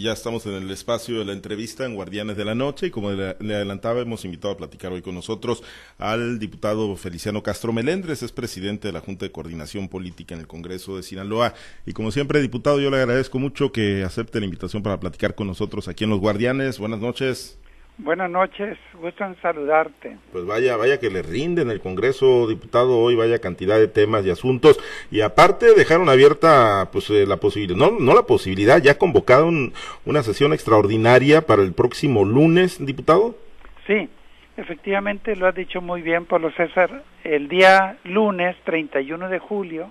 Ya estamos en el espacio de la entrevista en Guardianes de la Noche y como le, adelantaba hemos invitado a platicar hoy con nosotros al diputado Feliciano Castro Melendres, es presidente de la Junta de Coordinación Política en el Congreso de Sinaloa y como siempre diputado yo le agradezco mucho que acepte la invitación para platicar con nosotros aquí en Los Guardianes. Buenas noches. Buenas noches, gusto en saludarte. Pues vaya, vaya que le rinde en el Congreso, diputado, hoy vaya cantidad de temas y asuntos. Y aparte dejaron abierta pues eh, la posibilidad, no, no la posibilidad, ya convocaron una sesión extraordinaria para el próximo lunes, diputado. Sí, efectivamente lo has dicho muy bien, Pablo César. El día lunes 31 de julio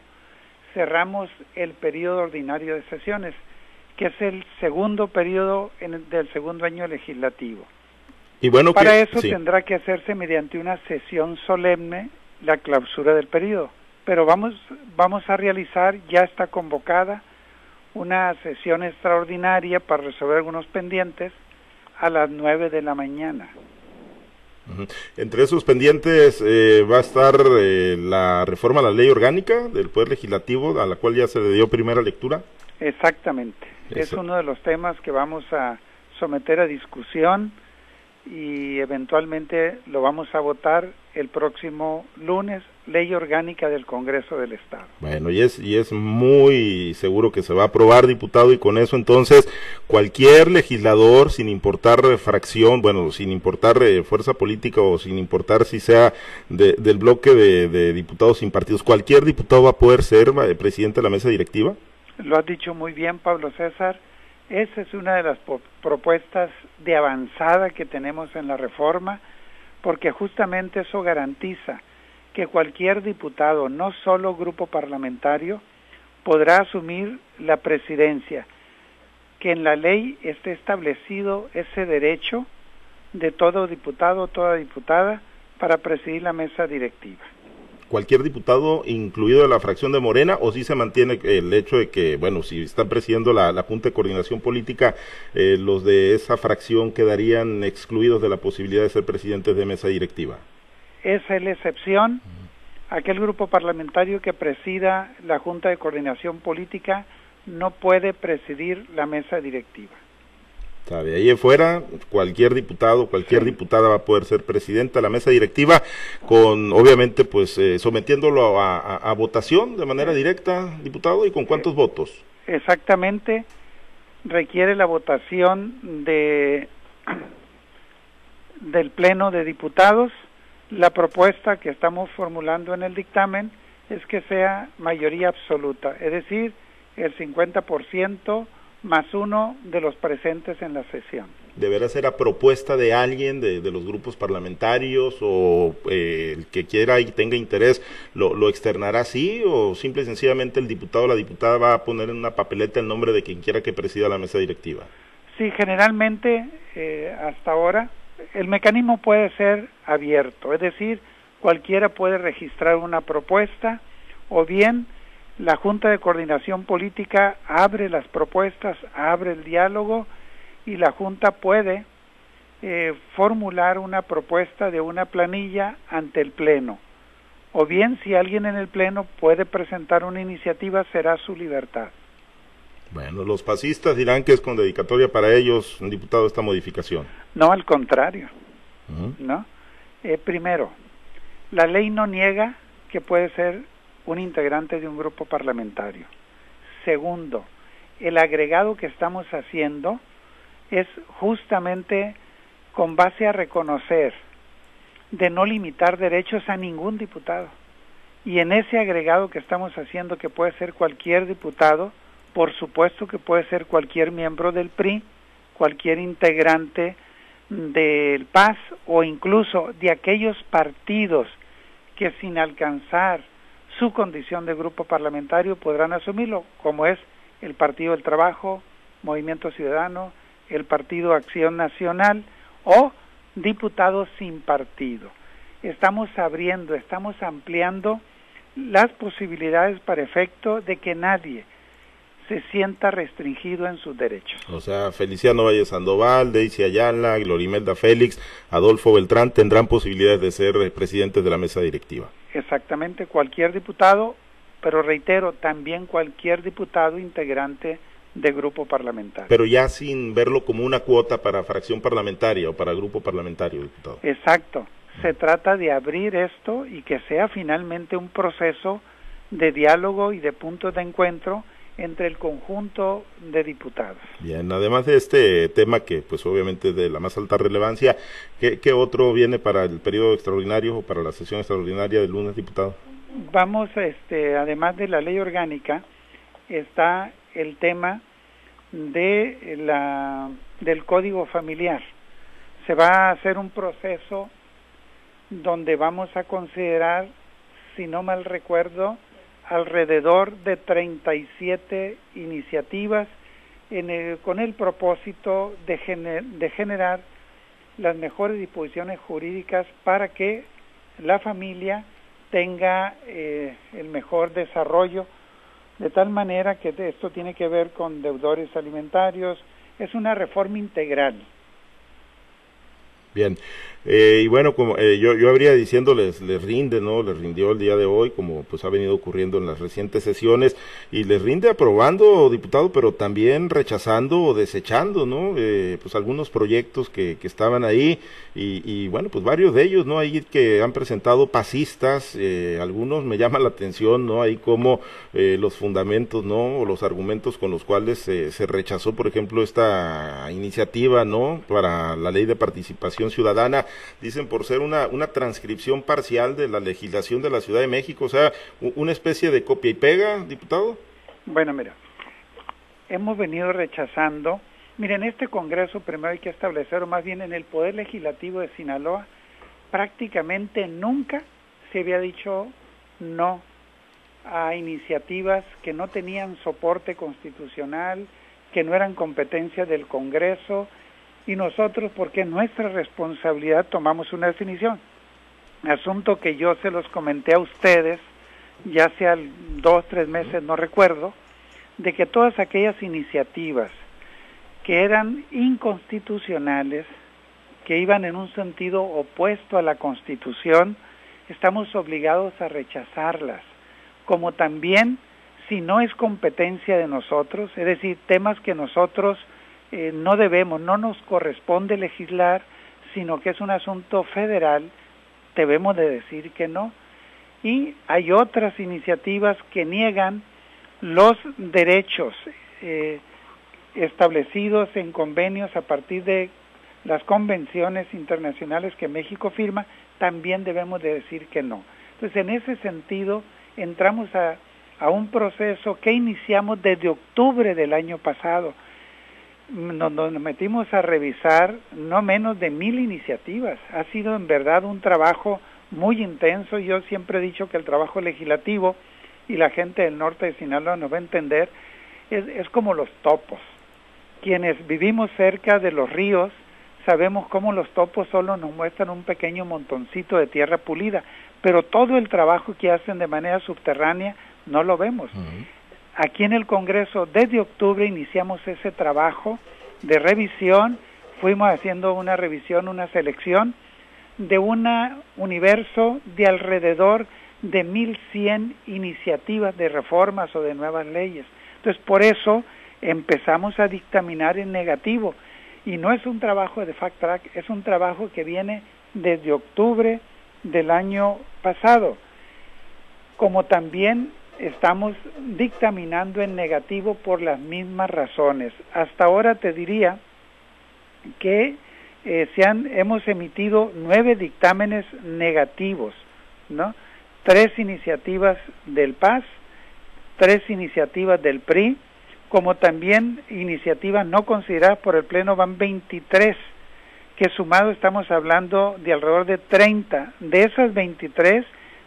cerramos el periodo ordinario de sesiones, que es el segundo periodo en del segundo año legislativo. Y bueno, Para eso tendrá que hacerse mediante una sesión solemne la clausura del periodo. Pero vamos, vamos a realizar, ya está convocada, una sesión extraordinaria para resolver algunos pendientes a las nueve de la mañana. Entre esos pendientes eh, va a estar eh, la reforma a la ley orgánica del Poder Legislativo, a la cual ya se le dio primera lectura. Exactamente. Es uno de los temas que vamos a someter a discusión y eventualmente lo vamos a votar el próximo lunes, ley orgánica del Congreso del Estado. Bueno, y es, y es muy seguro que se va a aprobar, diputado, y con eso entonces cualquier legislador, sin importar fracción, bueno, sin importar eh, fuerza política o sin importar si sea del bloque de, de, diputados sin partidos, cualquier diputado va a poder ser eh, presidente de la mesa directiva. Lo has dicho muy bien, Pablo César esa es una de las propuestas de avanzada que tenemos en la reforma, porque justamente eso garantiza que cualquier diputado, no solo grupo parlamentario, podrá asumir la presidencia, que en la ley esté establecido ese derecho de todo diputado toda diputada para presidir la mesa directiva cualquier diputado, incluido de la fracción de Morena, o si se mantiene el hecho de que, bueno, si están presidiendo la, Junta de Coordinación Política, eh, los de esa fracción quedarían excluidos de la posibilidad de ser presidentes de mesa directiva? Esa es la excepción. Aquel grupo parlamentario que presida la Junta de Coordinación Política no puede presidir la mesa directiva de ahí en fuera, cualquier diputado, cualquier diputada va a poder ser presidenta de la mesa directiva, con obviamente pues eh, sometiéndolo a, votación de manera directa, diputado, y con cuántos votos. Exactamente, requiere la votación de del pleno de diputados. La propuesta que estamos formulando en el dictamen es que sea mayoría absoluta, es decir, el 50% más uno de los presentes en la sesión. ¿Deberá ser a propuesta de alguien de, los grupos parlamentarios o eh, el que quiera y tenga interés lo, lo, externará así o simple y sencillamente el diputado o la diputada va a poner en una papeleta el nombre de quien quiera que presida la mesa directiva? Sí, generalmente eh, hasta ahora el mecanismo puede ser abierto, es decir, cualquiera puede registrar una propuesta o bien la Junta de Coordinación Política abre las propuestas, abre el diálogo y la Junta puede eh, formular una propuesta de una planilla ante el Pleno. O bien, si alguien en el Pleno puede presentar una iniciativa, será su libertad. Bueno, los pasistas dirán que es con dedicatoria para ellos, un diputado, esta modificación. No, al contrario. ¿No? Eh, primero, la ley no niega que puede ser un integrante de un grupo parlamentario. Segundo, el agregado que estamos haciendo es justamente con base a reconocer de no limitar derechos a ningún diputado. Y en ese agregado que estamos haciendo, que puede ser cualquier diputado, por supuesto que puede ser cualquier miembro del PRI, cualquier integrante del PAS o incluso de aquellos partidos que sin alcanzar su condición de grupo parlamentario podrán asumirlo, como es el Partido del Trabajo, Movimiento Ciudadano, el Partido Acción Nacional o diputados sin partido. Estamos abriendo, estamos ampliando las posibilidades para efecto de que nadie se sienta restringido en sus derechos. O sea, Feliciano Valle Sandoval, Daisy Ayala, Glorimelda Félix, Adolfo Beltrán tendrán posibilidades de ser presidentes de la mesa directiva. Exactamente, cualquier diputado, pero reitero, también cualquier diputado integrante de grupo parlamentario. Pero ya sin verlo como una cuota para fracción parlamentaria o para grupo parlamentario, diputado. Exacto. Se trata de abrir esto y que sea finalmente un proceso de diálogo y de puntos de encuentro entre el conjunto de diputados. Bien, además de este tema que pues obviamente es de la más alta relevancia, ¿qué, qué otro viene para el periodo extraordinario o para la sesión extraordinaria del lunes, diputado? Vamos, este, además de la ley orgánica, está el tema de la, del código familiar. Se va a hacer un proceso donde vamos a considerar, si no mal recuerdo, alrededor de 37 iniciativas en el, con el propósito de, de generar las mejores disposiciones jurídicas para que la familia tenga eh, el mejor desarrollo de tal manera que esto tiene que ver con deudores alimentarios, es una reforma integral. Bien, eh, y bueno, como eh, yo, yo habría diciéndoles, les rinde, ¿no? Les rindió el día de hoy, como pues ha venido ocurriendo en las recientes sesiones, y les rinde aprobando, diputado, pero también rechazando o desechando, ¿no? Eh, pues algunos proyectos que, que estaban ahí, y, y, bueno, pues varios de ellos, ¿no? Ahí que han presentado pasistas, eh, algunos me llama la atención, ¿no? Ahí como eh, los fundamentos, ¿no? O los argumentos con los cuales se rechazó, por ejemplo, esta iniciativa, ¿no? Para la ley de participación ciudadana dicen por ser una, una transcripción parcial de la legislación de la Ciudad de México, o sea, una especie de copia y pega, diputado. Bueno, mira, hemos venido rechazando, miren, este Congreso primero hay que establecer, o más bien en el Poder Legislativo de Sinaloa, prácticamente nunca se había dicho no a iniciativas que no tenían soporte constitucional, que no eran competencia del Congreso, y nosotros, porque es nuestra responsabilidad, tomamos una definición. Asunto que yo se los comenté a ustedes, ya sea dos, tres meses, no recuerdo, de que todas aquellas iniciativas que eran inconstitucionales, que iban en un sentido opuesto a la Constitución, estamos obligados a rechazarlas, como también si no es competencia de nosotros, es decir, temas que nosotros eh, no debemos, no nos corresponde legislar, sino que es un asunto federal, debemos de decir que no. Y hay otras iniciativas que niegan los derechos eh, establecidos en convenios a partir de las convenciones internacionales que México firma, también debemos de decir que no. Entonces, en ese sentido, entramos a, a un proceso que iniciamos desde octubre del año pasado, nos, nos, metimos a revisar no menos de mil iniciativas. Ha sido en verdad un trabajo muy intenso. Yo siempre he dicho que el trabajo legislativo, y la gente del norte de Sinaloa nos va a entender, es, es como los topos. Quienes vivimos cerca de los ríos sabemos cómo los topos solo nos muestran un pequeño montoncito de tierra pulida, pero todo el trabajo que hacen de manera subterránea no lo vemos. Aquí en el Congreso, desde octubre, iniciamos ese trabajo de revisión, fuimos haciendo una revisión, una selección de un universo de alrededor de 1.100 iniciativas de reformas o de nuevas leyes. Entonces, por eso empezamos a dictaminar en negativo. Y no es un trabajo de fact track, es un trabajo que viene desde octubre del año pasado. Como también estamos dictaminando en negativo por las mismas razones. Hasta ahora te diría que eh, se han, hemos emitido nueve dictámenes negativos, ¿no? Tres iniciativas del PAS, tres iniciativas del PRI, como también iniciativas no consideradas por el Pleno van 23, que sumado estamos hablando de alrededor de 30. De esas 23,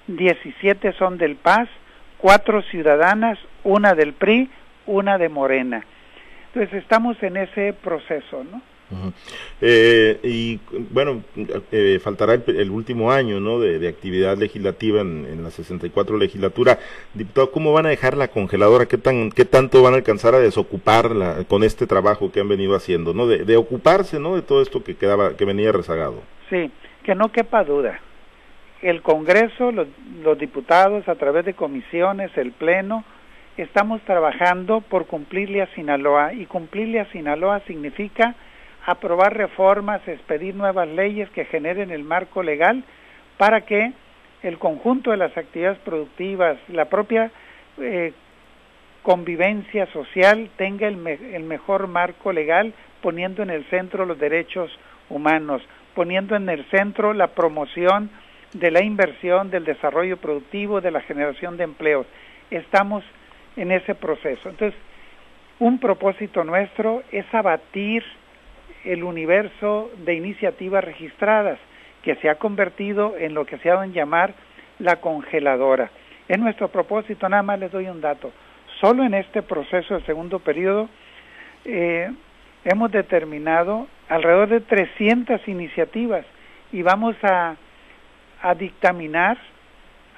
17 son del PAS, cuatro ciudadanas, una del PRI, una de Morena. Entonces estamos en ese proceso, ¿no? Uh -huh. eh, y bueno, eh, faltará el, el, último año ¿no? de, de actividad legislativa en, en, la 64 legislatura. Diputado, ¿cómo van a dejar la congeladora? ¿Qué, tan, qué tanto van a alcanzar a desocuparla con este trabajo que han venido haciendo? ¿no? De, de ocuparse ¿no? de todo esto que, quedaba, que venía rezagado. Sí, que no quepa duda el Congreso, los, diputados, a través de comisiones, el Pleno, estamos trabajando por cumplirle a Sinaloa y cumplirle a Sinaloa significa aprobar reformas, expedir nuevas leyes que generen el marco legal para que el conjunto de las actividades productivas, la propia eh, convivencia social tenga el, el mejor marco legal poniendo en el centro los derechos humanos, poniendo en el centro la promoción de la inversión, del desarrollo productivo, de la generación de empleos. Estamos en ese proceso. Entonces, un propósito nuestro es abatir el universo de iniciativas registradas que se ha convertido en lo que se ha dado en llamar la congeladora. Es nuestro propósito, nada más les doy un dato. Solo en este proceso del segundo periodo eh, hemos determinado alrededor de 300 iniciativas y vamos a, a dictaminar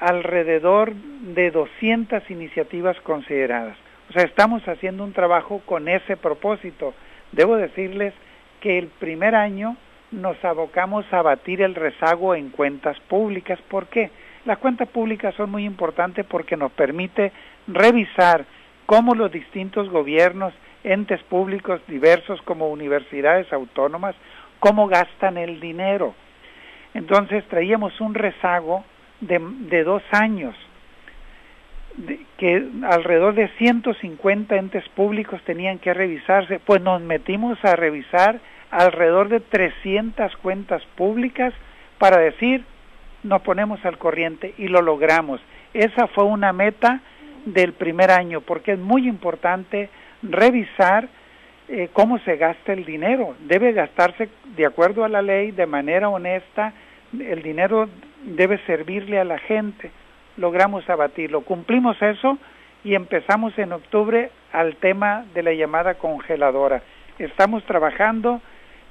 alrededor de 200 iniciativas consideradas. O sea, estamos haciendo un trabajo con ese propósito. Debo decirles que el primer año nos abocamos a batir el rezago en cuentas públicas. ¿Por qué? Las cuentas públicas son muy importantes porque nos permite revisar cómo los distintos gobiernos, entes públicos diversos como universidades autónomas, cómo gastan el dinero. Entonces traíamos un rezago de, dos años, que alrededor de 150 entes públicos tenían que revisarse, pues nos metimos a revisar alrededor de 300 cuentas públicas para decir nos ponemos al corriente y lo logramos. Esa fue una meta del primer año porque es muy importante revisar eh, cómo se gasta el dinero. Debe gastarse de acuerdo a la ley, de manera honesta. El dinero debe servirle a la gente. Logramos abatirlo. Cumplimos eso y empezamos en octubre al tema de la llamada congeladora. Estamos trabajando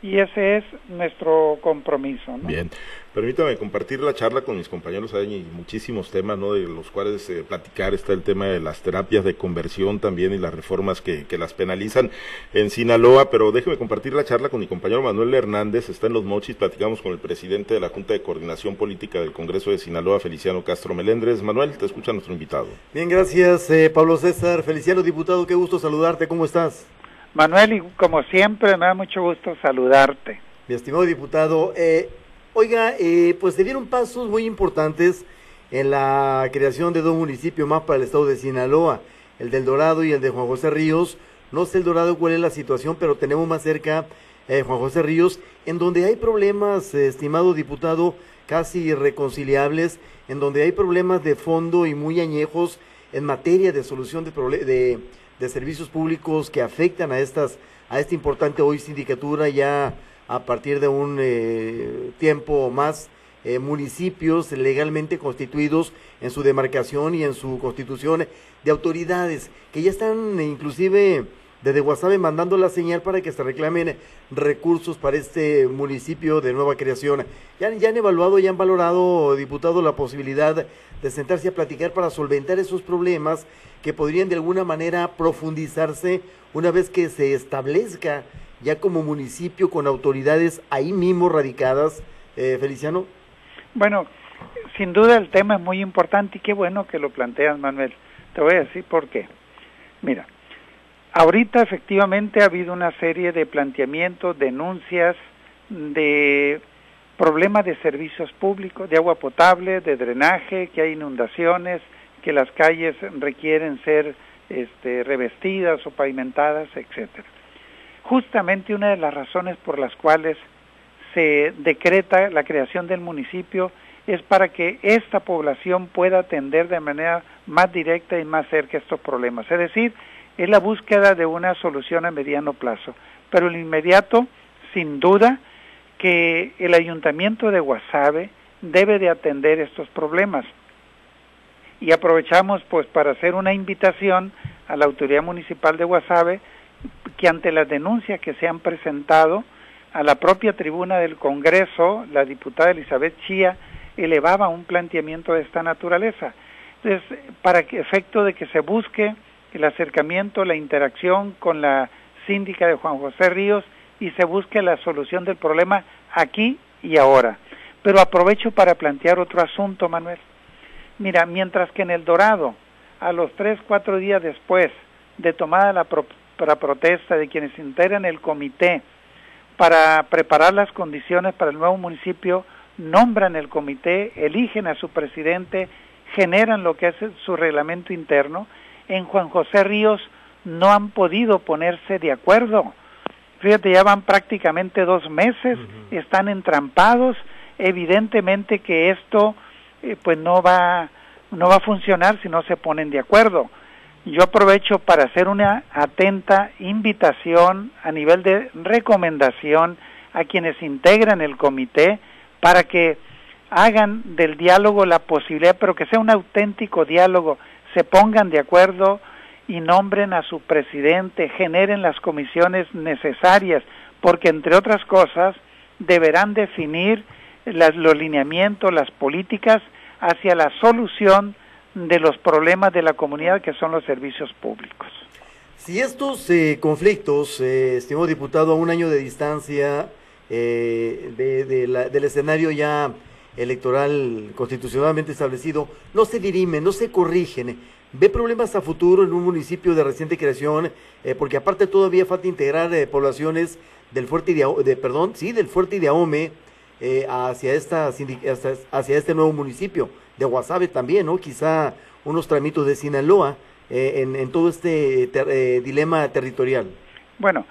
y ese es nuestro compromiso. ¿no? Bien, permítame compartir la charla con mis compañeros, hay muchísimos temas, ¿no? De los cuales eh, platicar, está el tema de las terapias de conversión también y las reformas que, que, las penalizan en Sinaloa, pero déjeme compartir la charla con mi compañero Manuel Hernández, está en Los Mochis, platicamos con el presidente de la Junta de Coordinación Política del Congreso de Sinaloa, Feliciano Castro Melendres. Manuel, te escucha nuestro invitado. Bien, gracias, eh, Pablo César. Feliciano, diputado, qué gusto saludarte, ¿cómo estás? Manuel, y como siempre, me da mucho gusto saludarte. Mi estimado diputado, eh, oiga, eh, pues se dieron pasos muy importantes en la creación de dos municipios más para el estado de Sinaloa, el del Dorado y el de Juan José Ríos. No sé el Dorado cuál es la situación, pero tenemos más cerca eh, Juan José Ríos, en donde hay problemas, eh, estimado diputado, casi irreconciliables, en donde hay problemas de fondo y muy añejos en materia de solución de, de de servicios públicos que afectan a estas a esta importante hoy sindicatura ya a partir de un eh, tiempo más eh, municipios legalmente constituidos en su demarcación y en su constitución de autoridades que ya están inclusive desde Guasave mandando la señal para que se reclamen recursos para este municipio de nueva creación. ¿Ya, ya han evaluado, ya han valorado, diputado, la posibilidad de sentarse a platicar para solventar esos problemas que podrían de alguna manera profundizarse una vez que se establezca ya como municipio con autoridades ahí mismo radicadas, eh, Feliciano? Bueno, sin duda el tema es muy importante y qué bueno que lo planteas, Manuel. Te voy a decir por qué. Mira, ahorita efectivamente ha habido una serie de planteamientos, denuncias de problemas de servicios públicos, de agua potable, de drenaje, que hay inundaciones, que las calles requieren ser este, revestidas o pavimentadas, etcétera. Justamente una de las razones por las cuales se decreta la creación del municipio es para que esta población pueda atender de manera más directa y más cerca estos problemas. Es decir, es la búsqueda de una solución a mediano plazo. Pero el inmediato, sin duda, que el ayuntamiento de Guasave debe de atender estos problemas y aprovechamos pues para hacer una invitación a la autoridad municipal de Guasave que ante las denuncias que se han presentado a la propia tribuna del Congreso, la diputada Elizabeth Chía elevaba un planteamiento de esta naturaleza. Entonces, para efecto de que se busque el acercamiento, la interacción con la síndica de Juan José Ríos y se busque la solución del problema aquí y ahora. Pero aprovecho para plantear otro asunto, Manuel. Mira, mientras que en El Dorado a los tres, cuatro días después de tomada la, protesta de quienes integran el comité para preparar las condiciones para el nuevo municipio, nombran el comité, eligen a su presidente, generan lo que es su reglamento interno. En Juan José Ríos no han podido ponerse de acuerdo. Fíjate, ya van prácticamente dos meses, están entrampados. Evidentemente que esto eh, pues no va, no va a funcionar si no se ponen de acuerdo. Yo aprovecho para hacer una atenta invitación a nivel de recomendación a quienes integran el comité para que hagan del diálogo la posibilidad, pero que sea un auténtico diálogo, se pongan de acuerdo y nombren a su presidente, generen las comisiones necesarias, porque entre otras cosas deberán definir las, los lineamientos, las políticas hacia la solución de los problemas de la comunidad que son los servicios públicos. Si estos eh, conflictos, eh, estimado diputado, a un año de distancia eh, del escenario ya electoral constitucionalmente establecido, no se dirimen, no se corrigen, ve problemas a futuro en un municipio de reciente creación, eh, porque aparte todavía falta integrar poblaciones del fuerte de, de, perdón, sí, del fuerte de Ahome hacia esta hacia este nuevo municipio de Guasave también, ¿no? Quizá unos tramitos de Sinaloa eh, en, todo este eh, dilema territorial. Bueno,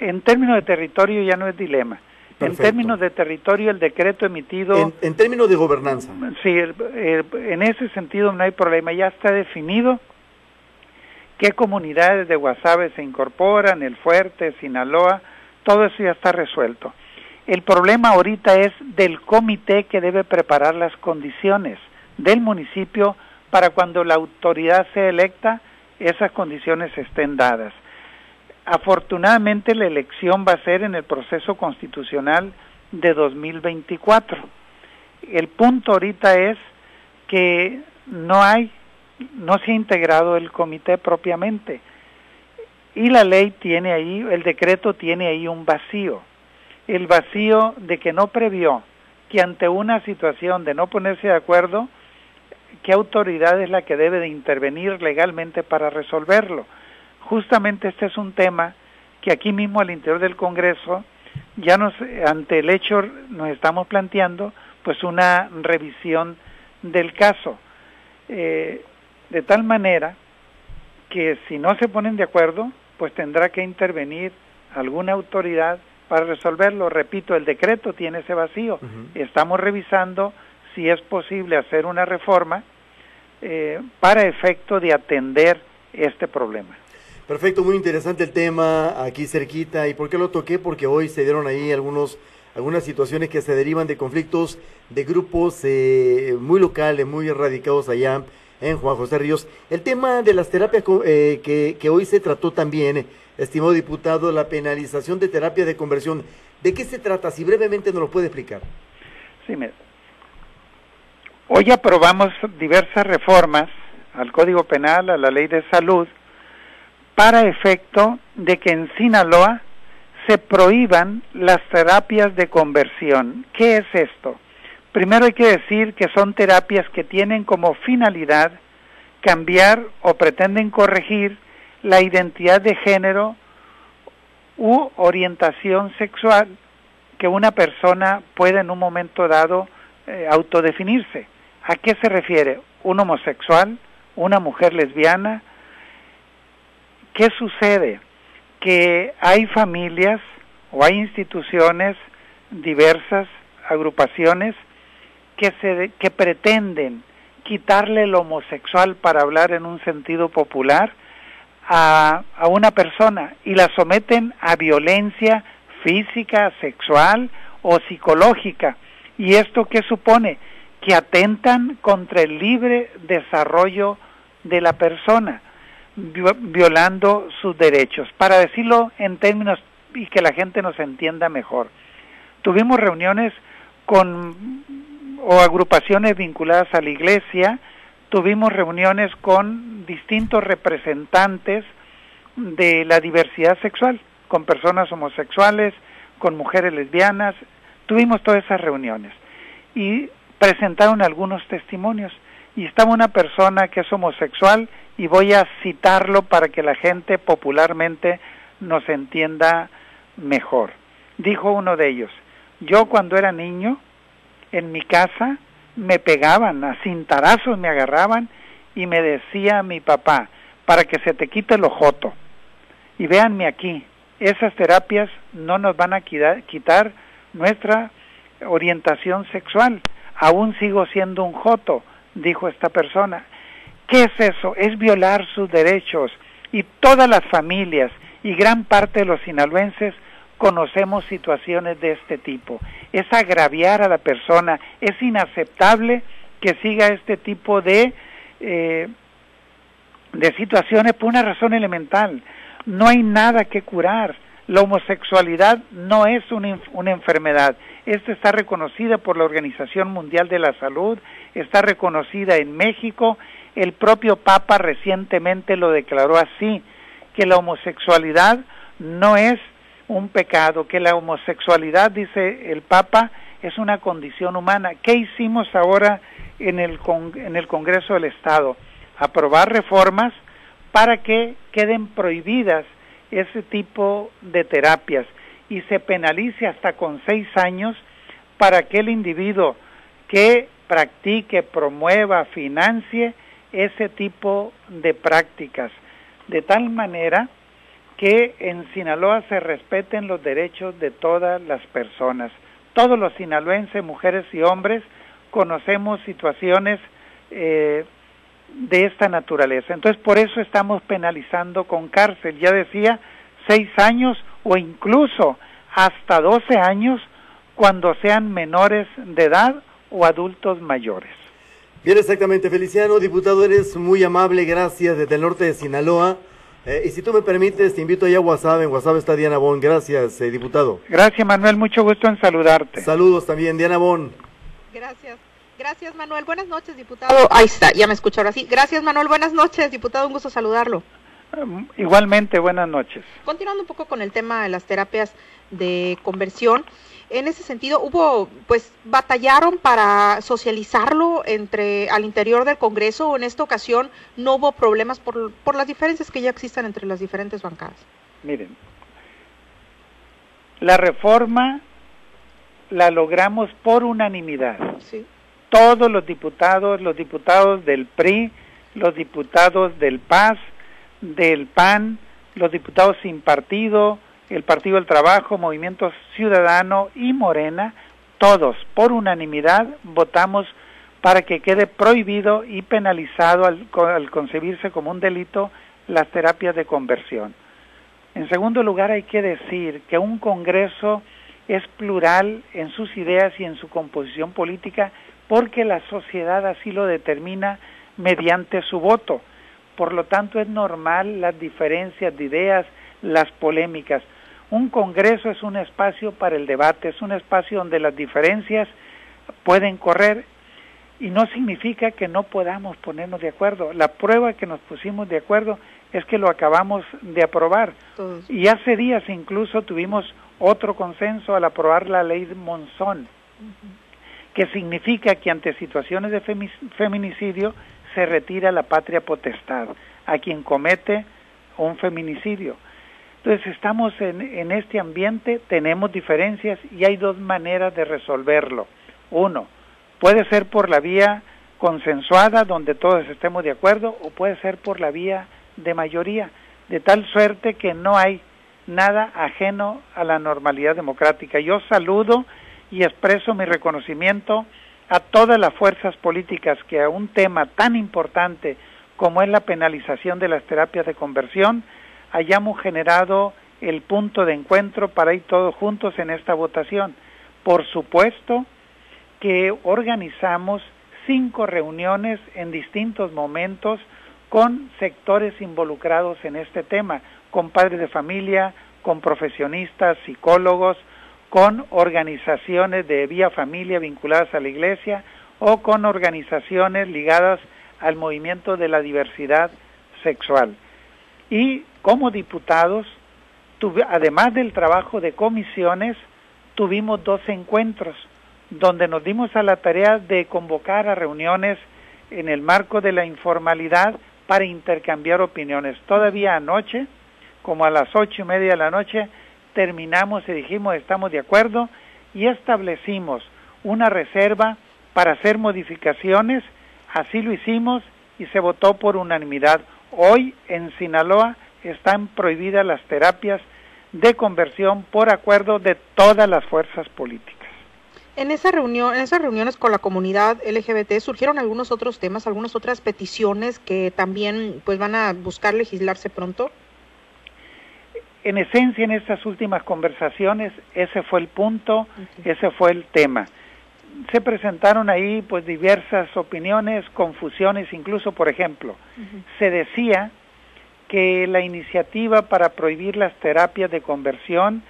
en términos de territorio ya no es dilema. En términos de territorio, el decreto emitido... En, términos de gobernanza. Sí, en ese sentido no hay problema. Ya está definido qué comunidades de Guasave se incorporan, el Fuerte, Sinaloa, todo eso ya está resuelto. El problema ahorita es del comité que debe preparar las condiciones del municipio para cuando la autoridad sea electa, esas condiciones estén dadas. Afortunadamente la elección va a ser en el proceso constitucional de 2024. El punto ahorita es que no hay, no se ha integrado el comité propiamente y la ley tiene ahí, el decreto tiene ahí un vacío el vacío de que no previó que ante una situación de no ponerse de acuerdo, qué autoridad es la que debe de intervenir legalmente para resolverlo. Justamente este es un tema que aquí mismo al interior del Congreso ya nos ante el hecho nos estamos planteando pues una revisión del caso eh, de tal manera que si no se ponen de acuerdo pues tendrá que intervenir alguna autoridad para resolverlo. Repito, el decreto tiene ese vacío. Estamos revisando si es posible hacer una reforma eh, para efecto de atender este problema. Perfecto, muy interesante el tema aquí cerquita. ¿Y por qué lo toqué? Porque hoy se dieron ahí algunos algunas situaciones que se derivan de conflictos de grupos eh, muy locales, muy erradicados allá en Juan José Ríos. El tema de las terapias eh, que, que, hoy se trató también estimado diputado, la penalización de terapia de conversión. ¿De qué se trata? Si brevemente nos lo puede explicar. Sí, mira. Hoy aprobamos diversas reformas al Código Penal, a la Ley de Salud, para efecto de que en Sinaloa se prohíban las terapias de conversión. ¿Qué es esto? Primero hay que decir que son terapias que tienen como finalidad cambiar o pretenden corregir la identidad de género u orientación sexual que una persona puede en un momento dado eh, autodefinirse. ¿A qué se refiere? ¿Un homosexual? ¿Una mujer lesbiana? ¿Qué sucede? Que hay familias o hay instituciones diversas, agrupaciones, que, se, que pretenden quitarle el homosexual para hablar en un sentido popular a, a una persona y la someten a violencia física, sexual o psicológica. ¿Y esto qué supone? Que atentan contra el libre desarrollo de la persona, violando sus derechos. Para decirlo en términos y que la gente nos entienda mejor, tuvimos reuniones con o agrupaciones vinculadas a la iglesia, tuvimos reuniones con distintos representantes de la diversidad sexual, con personas homosexuales, con mujeres lesbianas, tuvimos todas esas reuniones y presentaron algunos testimonios y estaba una persona que es homosexual y voy a citarlo para que la gente popularmente nos entienda mejor. Dijo uno de ellos, yo cuando era niño, en mi casa, me pegaban, a cintarazos me agarraban y me decía mi papá, para que se te quite el ojoto. Y véanme aquí, esas terapias no nos van a quitar nuestra orientación sexual. Aún sigo siendo un joto, dijo esta persona. ¿Qué es eso? Es violar sus derechos. Y todas las familias y gran parte de los sinaloenses conocemos situaciones de este tipo. Es agraviar a la persona, es inaceptable que siga este tipo de, eh, de situaciones por una razón elemental. No hay nada que curar. La homosexualidad no es una, una enfermedad. Esta está reconocida por la Organización Mundial de la Salud, está reconocida en México. El propio Papa recientemente lo declaró así, que la homosexualidad no es un pecado, que la homosexualidad, dice el Papa, es una condición humana. ¿Qué hicimos ahora en el, en el Congreso del Estado? Aprobar reformas para que queden prohibidas ese tipo de terapias y se penalice hasta con seis años para aquel individuo que practique, promueva, financie ese tipo de prácticas, de tal manera que en Sinaloa se respeten los derechos de todas las personas. Todos los sinaloenses, mujeres y hombres, conocemos situaciones eh, de esta naturaleza. Entonces, por eso estamos penalizando con cárcel. Ya decía, seis años o incluso hasta doce años cuando sean menores de edad o adultos mayores. Bien, exactamente. Feliciano, diputado, eres muy amable. Gracias desde el norte de Sinaloa. Eh, y si tú me permites, te invito allá a WhatsApp. En WhatsApp está Diana Bon. Gracias, eh, diputado. Gracias, Manuel. Mucho gusto en saludarte. Saludos también, Diana Bon. Gracias. Gracias, Manuel. Buenas noches, diputado. Ahí está, ya me escucho ahora sí. Gracias, Manuel. Buenas noches, diputado. Un gusto saludarlo. Um, igualmente, buenas noches. Continuando un poco con el tema de las terapias de conversión, en ese sentido hubo, pues, batallaron para socializarlo entre al interior del Congreso o en esta ocasión no hubo problemas por, por las diferencias que ya existen entre las diferentes bancadas. Miren, la reforma la logramos por unanimidad. Sí. Todos los diputados, los diputados del PRI, los diputados del PAS, del PAN, los diputados sin partido, el Partido del Trabajo, Movimiento Ciudadano y Morena, todos por unanimidad votamos para que quede prohibido y penalizado al, concebirse como un delito las terapias de conversión. En segundo lugar, hay que decir que un Congreso es plural en sus ideas y en su composición política porque la sociedad así lo determina mediante su voto. Por lo tanto, es normal las diferencias de ideas, las polémicas. Un Congreso es un espacio para el debate, es un espacio donde las diferencias pueden correr y no significa que no podamos ponernos de acuerdo. La prueba que nos pusimos de acuerdo es que lo acabamos de aprobar. Y hace días incluso tuvimos otro consenso al aprobar la ley de Monzón, que significa que ante situaciones de feminicidio se retira la patria potestad a quien comete un feminicidio. Entonces estamos en, en este ambiente, tenemos diferencias y hay dos maneras de resolverlo. Uno, puede ser por la vía consensuada, donde todos estemos de acuerdo, o puede ser por la vía de mayoría, de tal suerte que no hay nada ajeno a la normalidad democrática. Yo saludo y expreso mi reconocimiento a todas las fuerzas políticas que a un tema tan importante como es la penalización de las terapias de conversión, hayamos generado el punto de encuentro para ir todos juntos en esta votación. Por supuesto que organizamos cinco reuniones en distintos momentos con sectores involucrados en este tema, con padres de familia, con profesionistas, psicólogos, con organizaciones de vía familia vinculadas a la iglesia o con organizaciones ligadas al movimiento de la diversidad sexual. Y como diputados, además del trabajo de comisiones, tuvimos dos encuentros donde nos dimos a la tarea de convocar a reuniones en el marco de la informalidad para intercambiar opiniones. Todavía anoche, como a las ocho y media de la noche, terminamos y dijimos estamos de acuerdo y establecimos una reserva para hacer modificaciones, así lo hicimos y se votó por unanimidad. Hoy en Sinaloa están prohibidas las terapias de conversión por acuerdo de todas las fuerzas políticas. En esa reunión, en esas reuniones con la comunidad LGBT surgieron algunos otros temas, algunas otras peticiones que también pues van a buscar legislarse pronto. En esencia, en estas últimas conversaciones, ese fue el punto, ese fue el tema. Se presentaron ahí pues diversas opiniones, confusiones, incluso, por ejemplo, se decía que la iniciativa para prohibir las terapias de conversión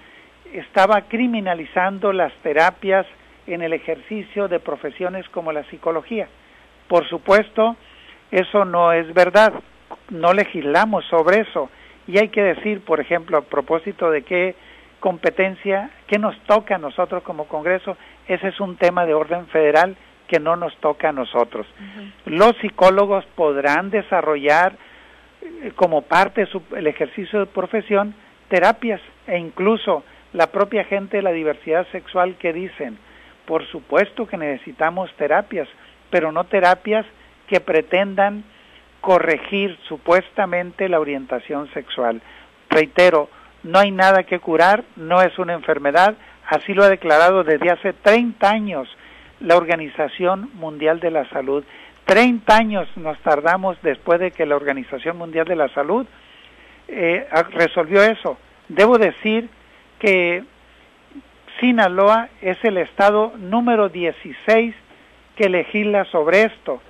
estaba criminalizando las terapias en el ejercicio de profesiones como la psicología. Por supuesto, eso no es verdad, no legislamos sobre eso. Y hay que decir, por ejemplo, a propósito de qué competencia, qué nos toca a nosotros como Congreso, ese es un tema de orden federal que no nos toca a nosotros. Los psicólogos podrán desarrollar eh, como parte del ejercicio de profesión terapias e incluso la propia gente de la diversidad sexual que dicen, por supuesto que necesitamos terapias, pero no terapias que pretendan corregir supuestamente la orientación sexual. Reitero, no hay nada que curar, no es una enfermedad, así lo ha declarado desde hace 30 años la Organización Mundial de la Salud. 30 años nos tardamos después de que la Organización Mundial de la Salud eh, resolvió eso. Debo decir que Sinaloa es el estado número 16 que legisla sobre esto.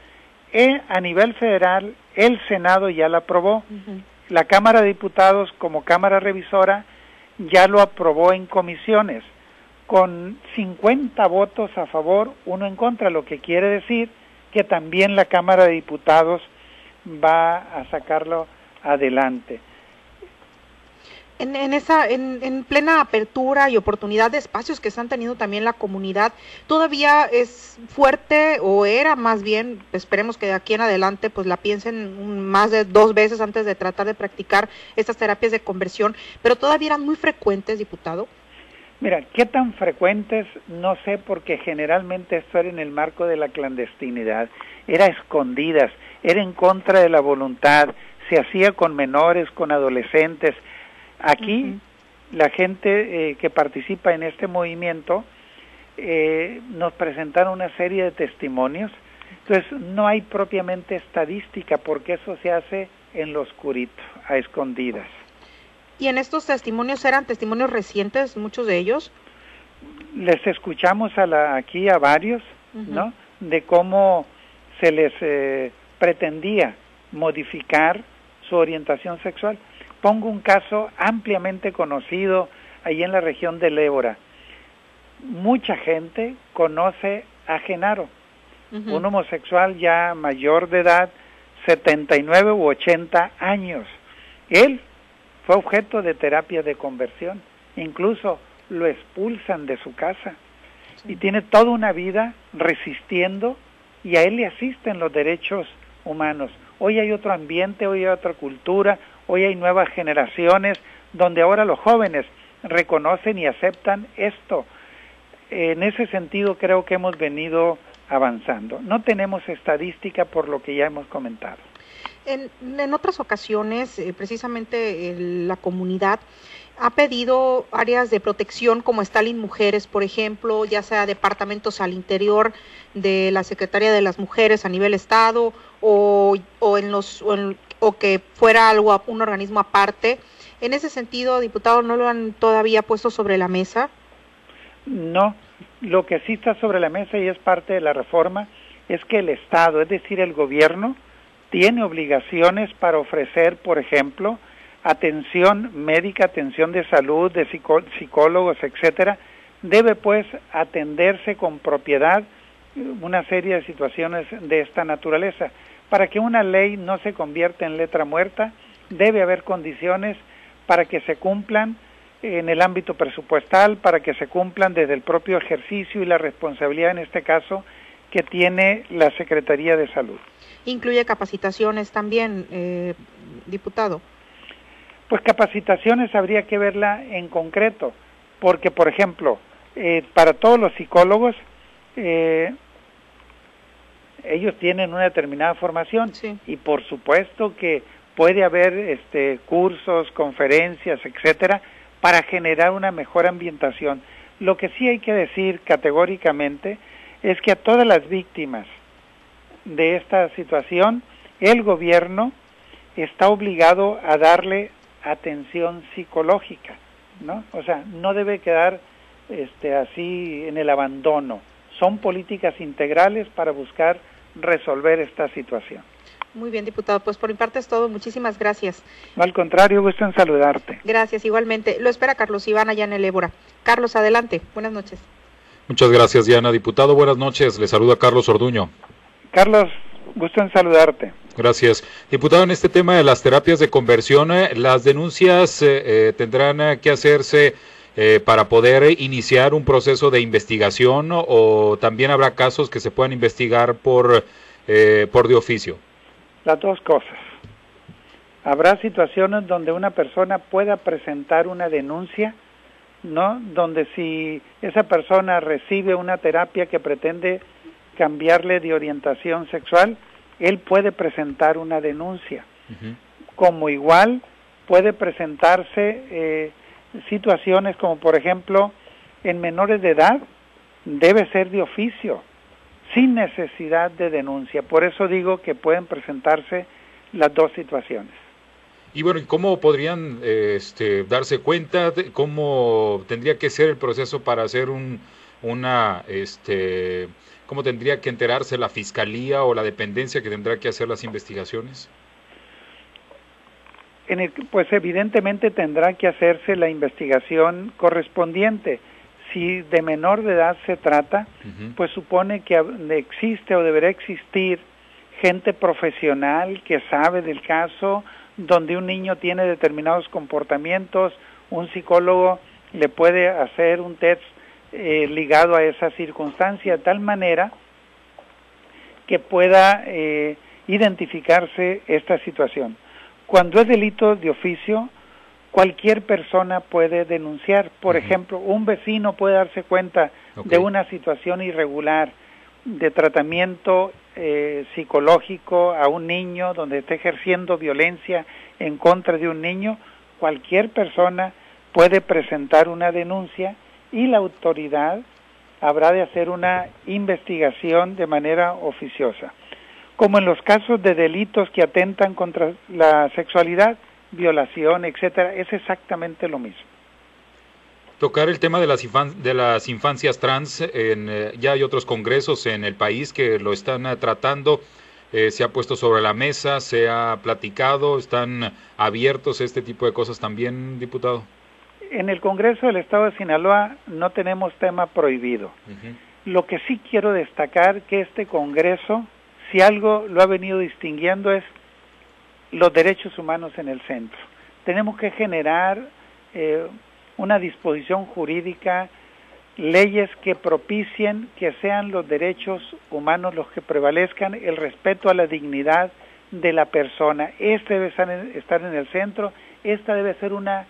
E, a nivel federal, el Senado ya la aprobó. La Cámara de Diputados, como Cámara Revisora, ya lo aprobó en comisiones, con 50 votos a favor, uno en contra, lo que quiere decir que también la Cámara de Diputados va a sacarlo adelante en, esa, en, plena apertura y oportunidad de espacios que se han tenido también la comunidad, todavía es fuerte o era más bien, esperemos que de aquí en adelante pues la piensen más de dos veces antes de tratar de practicar estas terapias de conversión, pero todavía eran muy frecuentes, diputado. Mira, ¿qué tan frecuentes? No sé, porque generalmente esto era en el marco de la clandestinidad, era escondidas, era en contra de la voluntad, se hacía con menores, con adolescentes, Aquí la gente eh, que participa en este movimiento eh, nos presentaron una serie de testimonios. Entonces no hay propiamente estadística porque eso se hace en lo oscurito, a escondidas. ¿Y en estos testimonios eran testimonios recientes, muchos de ellos? Les escuchamos a la, aquí a varios, ¿no? De cómo se les eh, pretendía modificar su orientación sexual. Pongo un caso ampliamente conocido ahí en la región del Ébora. Mucha gente conoce a Genaro, un homosexual ya mayor de edad, 79 u 80 años. Él fue objeto de terapia de conversión, incluso lo expulsan de su casa y tiene toda una vida resistiendo y a él le asisten los derechos humanos. Hoy hay otro ambiente, hoy hay otra cultura, Hoy hay nuevas generaciones donde ahora los jóvenes reconocen y aceptan esto. En ese sentido creo que hemos venido avanzando. No tenemos estadística por lo que ya hemos comentado. En, en otras ocasiones, eh, precisamente la comunidad ha pedido áreas de protección como Stalin Mujeres, por ejemplo, ya sea departamentos al interior de la Secretaría de las Mujeres a nivel Estado o, o en los o que fuera algo, un organismo aparte. En ese sentido, diputado, ¿no lo han todavía puesto sobre la mesa? No, lo que sí está sobre la mesa y es parte de la reforma es que el Estado, es decir, el gobierno, tiene obligaciones para ofrecer, por ejemplo, atención médica, atención de salud, de psicólogos, etcétera, debe pues atenderse con propiedad una serie de situaciones de esta naturaleza. Para que una ley no se convierta en letra muerta, debe haber condiciones para que se cumplan en el ámbito presupuestal, para que se cumplan desde el propio ejercicio y la responsabilidad, en este caso, que tiene la Secretaría de Salud. ¿Incluye capacitaciones también, eh, diputado? Pues capacitaciones habría que verla en concreto, porque por ejemplo, eh, para todos los psicólogos, eh, ellos tienen una determinada formación y por supuesto que puede haber este, cursos, conferencias, etcétera, para generar una mejor ambientación. Lo que sí hay que decir categóricamente es que a todas las víctimas de esta situación, el gobierno está obligado a darle atención psicológica, ¿no? O sea, no debe quedar este, así en el abandono. Son políticas integrales para buscar resolver esta situación. Muy bien, diputado. Pues por mi parte es todo. Muchísimas gracias. al contrario, gusto en saludarte. Gracias, igualmente. Lo espera Carlos Iván allá en el Ébora. Carlos, adelante. Buenas noches. Muchas gracias, Diana. Diputado, buenas noches. Le saluda Carlos Orduño. Carlos, gusto en saludarte. Gracias. Diputado, en este tema de las terapias de conversión, eh, las denuncias eh, eh, tendrán que hacerse para poder iniciar un proceso de investigación o también habrá casos que se puedan investigar por, por de oficio las dos cosas. Habrá situaciones donde una persona pueda presentar una denuncia, ¿no? Donde si esa persona recibe una terapia que pretende cambiarle de orientación sexual, él puede presentar una denuncia. Como igual puede presentarse eh, situaciones como por ejemplo en menores de edad, debe ser de oficio sin necesidad de denuncia. Por eso digo que pueden presentarse las dos situaciones. Y bueno, ¿cómo podrían este, darse cuenta? ¿Cómo tendría que ser el proceso para hacer un, una, este, cómo tendría que enterarse la fiscalía o la dependencia que tendrá que hacer las investigaciones? En el, pues evidentemente tendrá que hacerse la investigación correspondiente si de menor de edad se trata, pues supone que existe o deberá existir gente profesional que sabe del caso, donde un niño tiene determinados comportamientos, un psicólogo le puede hacer un test eh, ligado a esa circunstancia de tal manera que pueda eh, identificarse esta situación. Cuando es delito de oficio, cualquier persona puede denunciar. Por ejemplo, un vecino puede darse cuenta de una situación irregular de tratamiento eh, psicológico a un niño donde está ejerciendo violencia en contra de un niño. Cualquier persona puede presentar una denuncia y la autoridad habrá de hacer una investigación de manera oficiosa. Como en los casos de delitos que atentan contra la sexualidad, violación, etcétera, es exactamente lo mismo. Tocar el tema de las, de las infancias trans, en, eh, ya hay otros congresos en el país que lo están eh, tratando, eh, se ha puesto sobre la mesa, se ha platicado, están abiertos este tipo de cosas también, diputado. En el Congreso del Estado de Sinaloa no tenemos tema prohibido. Lo que sí quiero destacar que este Congreso, si algo lo ha venido distinguiendo es los derechos humanos en el centro. Tenemos que generar eh, una disposición jurídica, leyes que propicien que sean los derechos humanos los que prevalezcan, el respeto a la dignidad de la persona. Este debe estar en el centro, esta debe ser una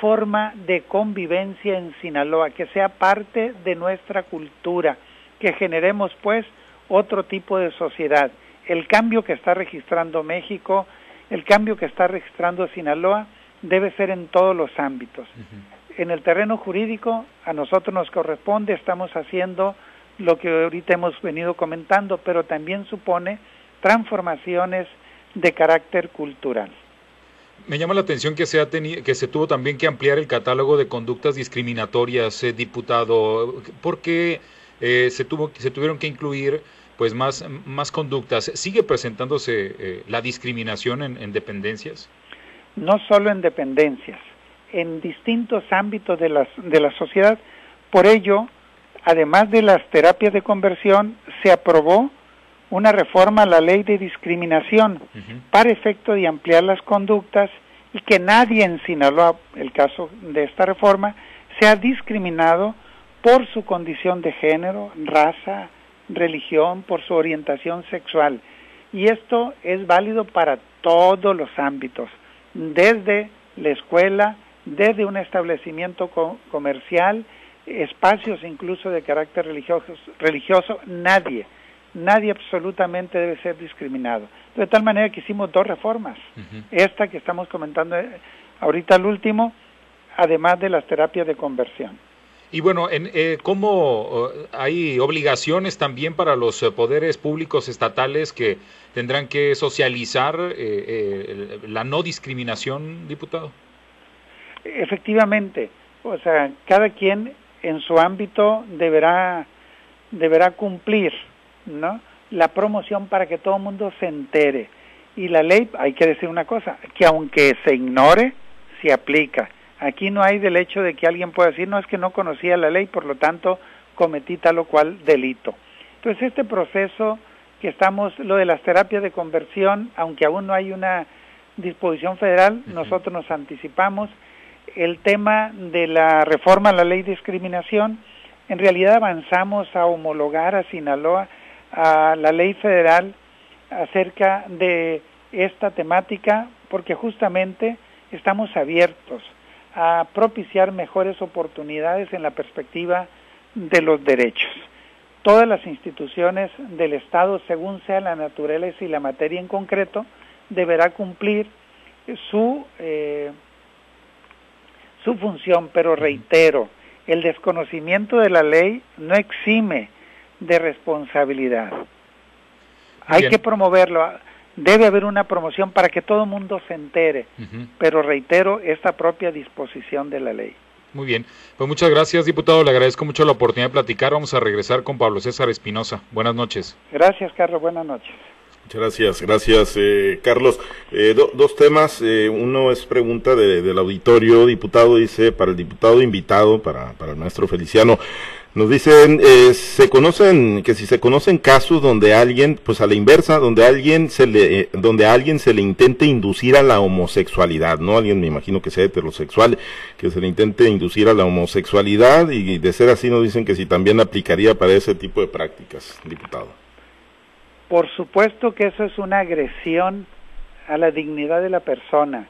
forma de convivencia en Sinaloa, que sea parte de nuestra cultura, que generemos pues otro tipo de sociedad. El cambio que está registrando México el cambio que está registrando Sinaloa debe ser en todos los ámbitos. En el terreno jurídico, a nosotros nos corresponde, estamos haciendo lo que ahorita hemos venido comentando, pero también supone transformaciones de carácter cultural. Me llama la atención que se, ha que se tuvo también que ampliar el catálogo de conductas discriminatorias, eh, diputado. ¿Por qué eh, se, tuvo, se tuvieron que incluir pues más, más conductas. ¿Sigue presentándose eh, la discriminación en, dependencias? No solo en dependencias, en distintos ámbitos de, las, de la sociedad. Por ello, además de las terapias de conversión, se aprobó una reforma a la ley de discriminación para efecto de ampliar las conductas y que nadie en Sinaloa, el caso de esta reforma, sea discriminado por su condición de género, raza, religión, por su orientación sexual. Y esto es válido para todos los ámbitos, desde la escuela, desde un establecimiento comercial, espacios incluso de carácter religioso, religioso, nadie, nadie absolutamente debe ser discriminado. De tal manera que hicimos dos reformas. Esta que estamos comentando eh, ahorita al último, además de las terapias de conversión. Y bueno, en, eh, ¿cómo eh, hay obligaciones también para los eh, poderes públicos estatales que tendrán que socializar la no discriminación, diputado? Efectivamente, o sea, cada quien en su ámbito deberá deberá cumplir, ¿no? La promoción para que todo el mundo se entere. Y la ley, hay que decir una cosa, que aunque se ignore, se aplica Aquí no hay del hecho de que alguien pueda decir, no es que no conocía la ley, por lo tanto cometí tal o cual delito. Entonces este proceso que estamos, lo de las terapias de conversión, aunque aún no hay una disposición federal, nosotros nos anticipamos. El tema de la reforma a la ley de discriminación, en realidad avanzamos a homologar a Sinaloa a la ley federal acerca de esta temática porque justamente estamos abiertos a propiciar mejores oportunidades en la perspectiva de los derechos. Todas las instituciones del Estado, según sea la naturaleza y la materia en concreto, deberá cumplir su, eh, su función, pero reitero, el desconocimiento de la ley no exime de responsabilidad. Hay que promoverlo debe haber una promoción para que todo el mundo se entere, pero reitero esta propia disposición de la ley. Muy bien, pues muchas gracias diputado, le agradezco mucho la oportunidad de platicar, vamos a regresar con Pablo César Espinosa. Buenas noches. Gracias Carlos, buenas noches. Muchas gracias, gracias eh, Carlos. Eh, dos temas, eh, uno es pregunta del auditorio, diputado, dice, para el diputado invitado, para, para el maestro Feliciano. Nos dicen, eh, se conocen, que si se conocen casos donde alguien, pues a la inversa, donde alguien se le, eh, donde a alguien se le intente inducir a la homosexualidad, ¿no? Alguien me imagino que sea heterosexual, que se le intente inducir a la homosexualidad y de ser así nos dicen que si también aplicaría para ese tipo de prácticas, diputado. Por supuesto que eso es una agresión a la dignidad de la persona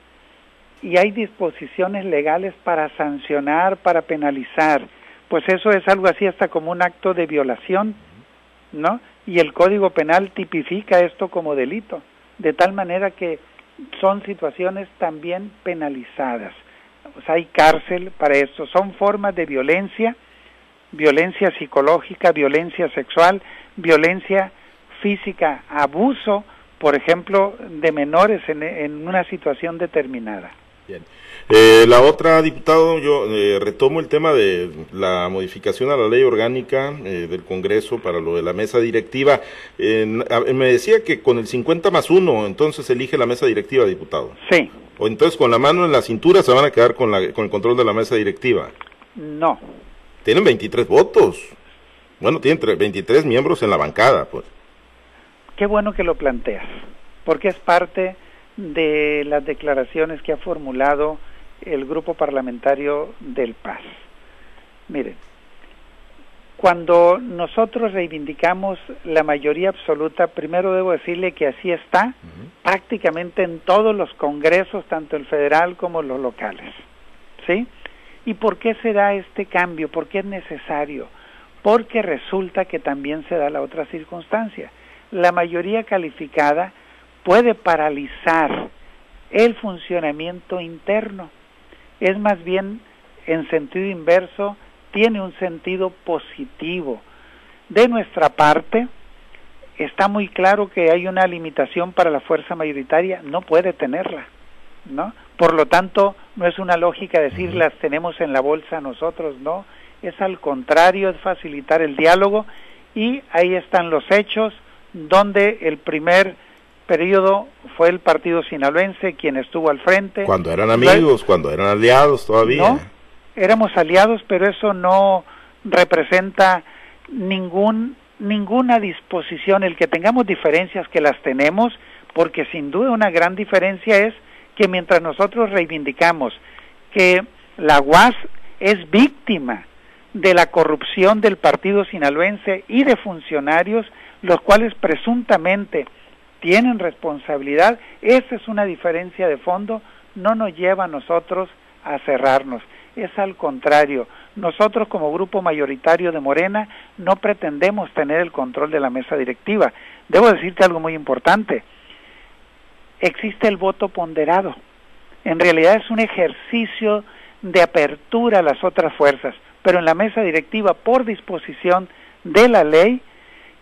y hay disposiciones legales para sancionar, para penalizar pues eso es algo así hasta como un acto de violación, ¿no? Y el Código Penal tipifica esto como delito, de tal manera que son situaciones también penalizadas. O sea, hay cárcel para esto, son formas de violencia, violencia psicológica, violencia sexual, violencia física, abuso, por ejemplo, de menores en, en una situación determinada. Bien. Eh, la otra, diputado, yo eh, retomo el tema de la modificación a la ley orgánica eh, del Congreso para lo de la mesa directiva. me decía que con el 50 más 1, entonces elige la mesa directiva, diputado. Sí. O entonces con la mano en la cintura se van a quedar con, la, con el control de la mesa directiva. No. Tienen 23 votos. Bueno, tienen 23 miembros en la bancada, pues. Qué bueno que lo planteas, porque es parte de las declaraciones que ha formulado el grupo parlamentario del Paz. Miren, cuando nosotros reivindicamos la mayoría absoluta, primero debo decirle que así está prácticamente en todos los congresos, tanto el federal como los locales. ¿Sí? ¿Y por qué se da este cambio? ¿Por qué es necesario? Porque resulta que también se da la otra circunstancia. La mayoría calificada puede paralizar el funcionamiento interno es más bien en sentido inverso, tiene un sentido positivo. De nuestra parte, está muy claro que hay una limitación para la fuerza mayoritaria, no puede tenerla, ¿no? Por lo tanto, no es una lógica decir las tenemos en la bolsa nosotros, no, es al contrario, es facilitar el diálogo y ahí están los hechos donde el primer periodo fue el partido sinaloense quien estuvo al frente. Cuando eran amigos, cuando eran aliados todavía. No, éramos aliados, pero eso no representa ningún ninguna disposición el que tengamos diferencias que las tenemos, porque sin duda una gran diferencia es que mientras nosotros reivindicamos que la UAS es víctima de la corrupción del partido sinaloense y de funcionarios, los cuales presuntamente tienen responsabilidad, esa es una diferencia de fondo, no nos lleva a nosotros a cerrarnos, es al contrario, nosotros como grupo mayoritario de Morena no pretendemos tener el control de la mesa directiva. Debo decirte algo muy importante, existe el voto ponderado, en realidad es un ejercicio de apertura a las otras fuerzas, pero en la mesa directiva, por disposición de la ley,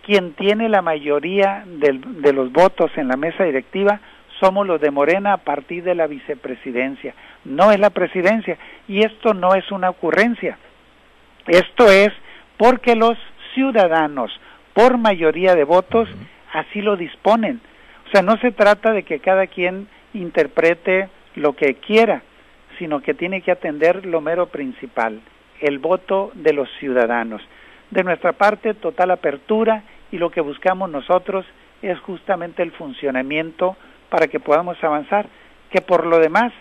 quien tiene la mayoría de los votos en la mesa directiva somos los de Morena a partir de la vicepresidencia, no es la presidencia, y esto no es una ocurrencia, esto es porque los ciudadanos, por mayoría de votos, así lo disponen. O sea, no se trata de que cada quien interprete lo que quiera, sino que tiene que atender lo mero principal, el voto de los ciudadanos. De nuestra parte, total apertura y lo que buscamos nosotros es justamente el funcionamiento para que podamos avanzar, que por lo demás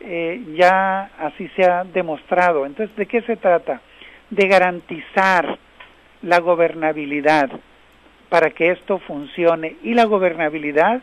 eh, ya así se ha demostrado. Entonces, ¿de qué se trata? De garantizar la gobernabilidad para que esto funcione. Y la gobernabilidad,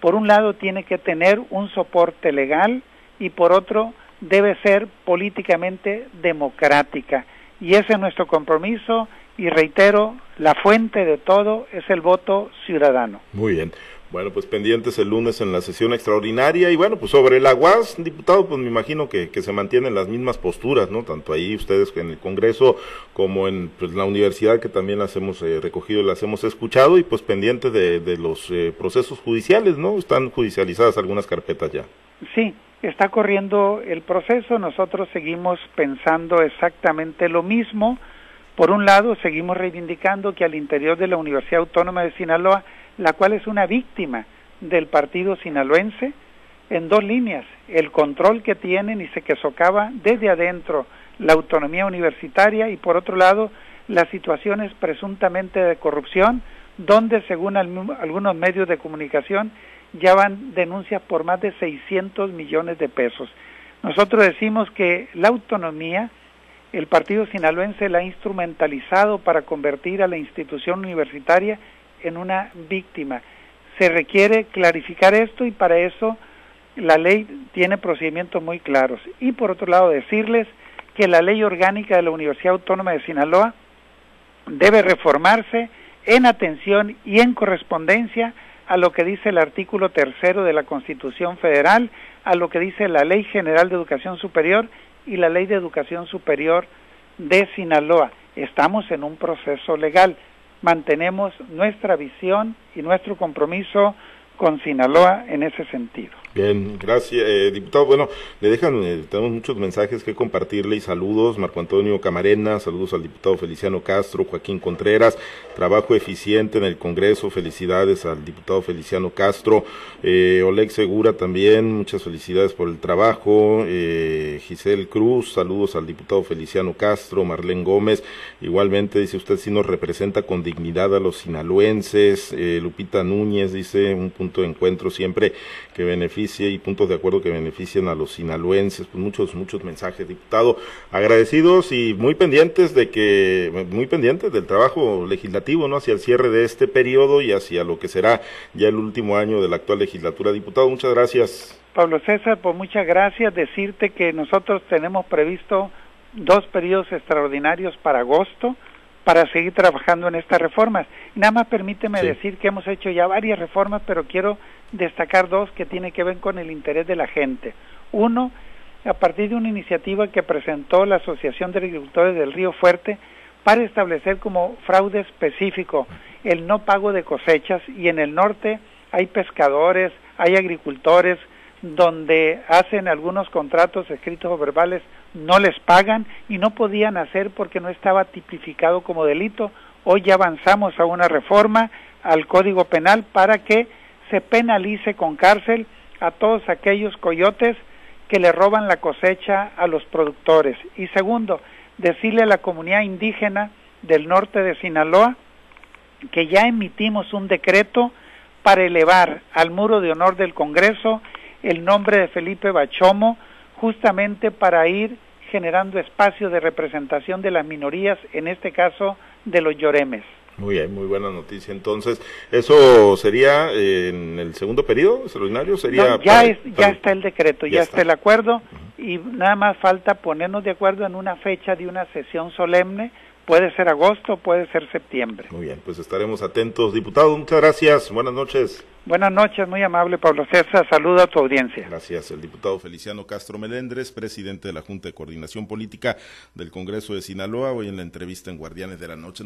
por un lado, tiene que tener un soporte legal y por otro, debe ser políticamente democrática. Y ese es nuestro compromiso y reitero, la fuente de todo es el voto ciudadano. Muy bien. Bueno, pues pendientes el lunes en la sesión extraordinaria y bueno, pues sobre el aguas, diputado, pues me imagino que, que se mantienen las mismas posturas, ¿no? Tanto ahí ustedes en el Congreso como en pues, la universidad que también las hemos eh, recogido y las hemos escuchado y pues pendientes de, de los eh, procesos judiciales, ¿no? Están judicializadas algunas carpetas ya. Sí, está corriendo el proceso, nosotros seguimos pensando exactamente lo mismo. Por un lado, seguimos reivindicando que al interior de la Universidad Autónoma de Sinaloa la cual es una víctima del partido sinaloense en dos líneas, el control que tienen y se que socava desde adentro la autonomía universitaria y por otro lado las situaciones presuntamente de corrupción, donde según algunos medios de comunicación ya van denuncias por más de 600 millones de pesos. Nosotros decimos que la autonomía, el partido sinaloense la ha instrumentalizado para convertir a la institución universitaria en una víctima. Se requiere clarificar esto y para eso la ley tiene procedimientos muy claros. Y por otro lado, decirles que la ley orgánica de la Universidad Autónoma de Sinaloa debe reformarse en atención y en correspondencia a lo que dice el artículo tercero de la Constitución Federal, a lo que dice la Ley General de Educación Superior y la Ley de Educación Superior de Sinaloa. Estamos en un proceso legal mantenemos nuestra visión y nuestro compromiso con Sinaloa en ese sentido. Bien, gracias, eh, diputado. Bueno, le dejan, eh, tenemos muchos mensajes que compartirle y saludos. Marco Antonio Camarena, saludos al diputado Feliciano Castro, Joaquín Contreras, trabajo eficiente en el Congreso, felicidades al diputado Feliciano Castro, eh, Oleg Segura también, muchas felicidades por el trabajo, eh, Giselle Cruz, saludos al diputado Feliciano Castro, Marlene Gómez, igualmente dice usted si nos representa con dignidad a los sinaloenses, eh, Lupita Núñez dice un punto de encuentro siempre que beneficia y puntos de acuerdo que beneficien a los sinaloenses, pues muchos, muchos mensajes, diputado, agradecidos y muy pendientes de que, muy pendientes del trabajo legislativo, ¿no? Hacia el cierre de este periodo y hacia lo que será ya el último año de la actual legislatura. Diputado, muchas gracias. Pablo César, pues muchas gracias. Decirte que nosotros tenemos previsto dos periodos extraordinarios para agosto para seguir trabajando en estas reformas. Nada más permíteme decir que hemos hecho ya varias reformas, pero quiero destacar dos que tienen que ver con el interés de la gente. Uno, a partir de una iniciativa que presentó la Asociación de Agricultores del Río Fuerte para establecer como fraude específico el no pago de cosechas y en el norte hay pescadores, hay agricultores donde hacen algunos contratos escritos o verbales no les pagan y no podían hacer porque no estaba tipificado como delito. Hoy ya avanzamos a una reforma al Código Penal para que se penalice con cárcel a todos aquellos coyotes que le roban la cosecha a los productores. Y segundo, decirle a la comunidad indígena del norte de Sinaloa que ya emitimos un decreto para elevar al muro de honor del Congreso el nombre de Felipe Bachomo, justamente para ir generando espacio de representación de las minorías, en este caso de los lloremes. Muy bien, muy buena noticia. Entonces, ¿eso sería en el segundo periodo extraordinario? Sería ya, ya está el decreto, ya, está. el acuerdo y nada más falta ponernos de acuerdo en una fecha de una sesión solemne. Puede ser agosto, puede ser septiembre. Muy bien, pues estaremos atentos. Diputado, muchas gracias. Buenas noches. Buenas noches, muy amable Pablo César. Saludo a tu audiencia. Gracias. El diputado Feliciano Castro Melendres, presidente de la Junta de Coordinación Política del Congreso de Sinaloa, hoy en la entrevista en Guardianes de la Noche.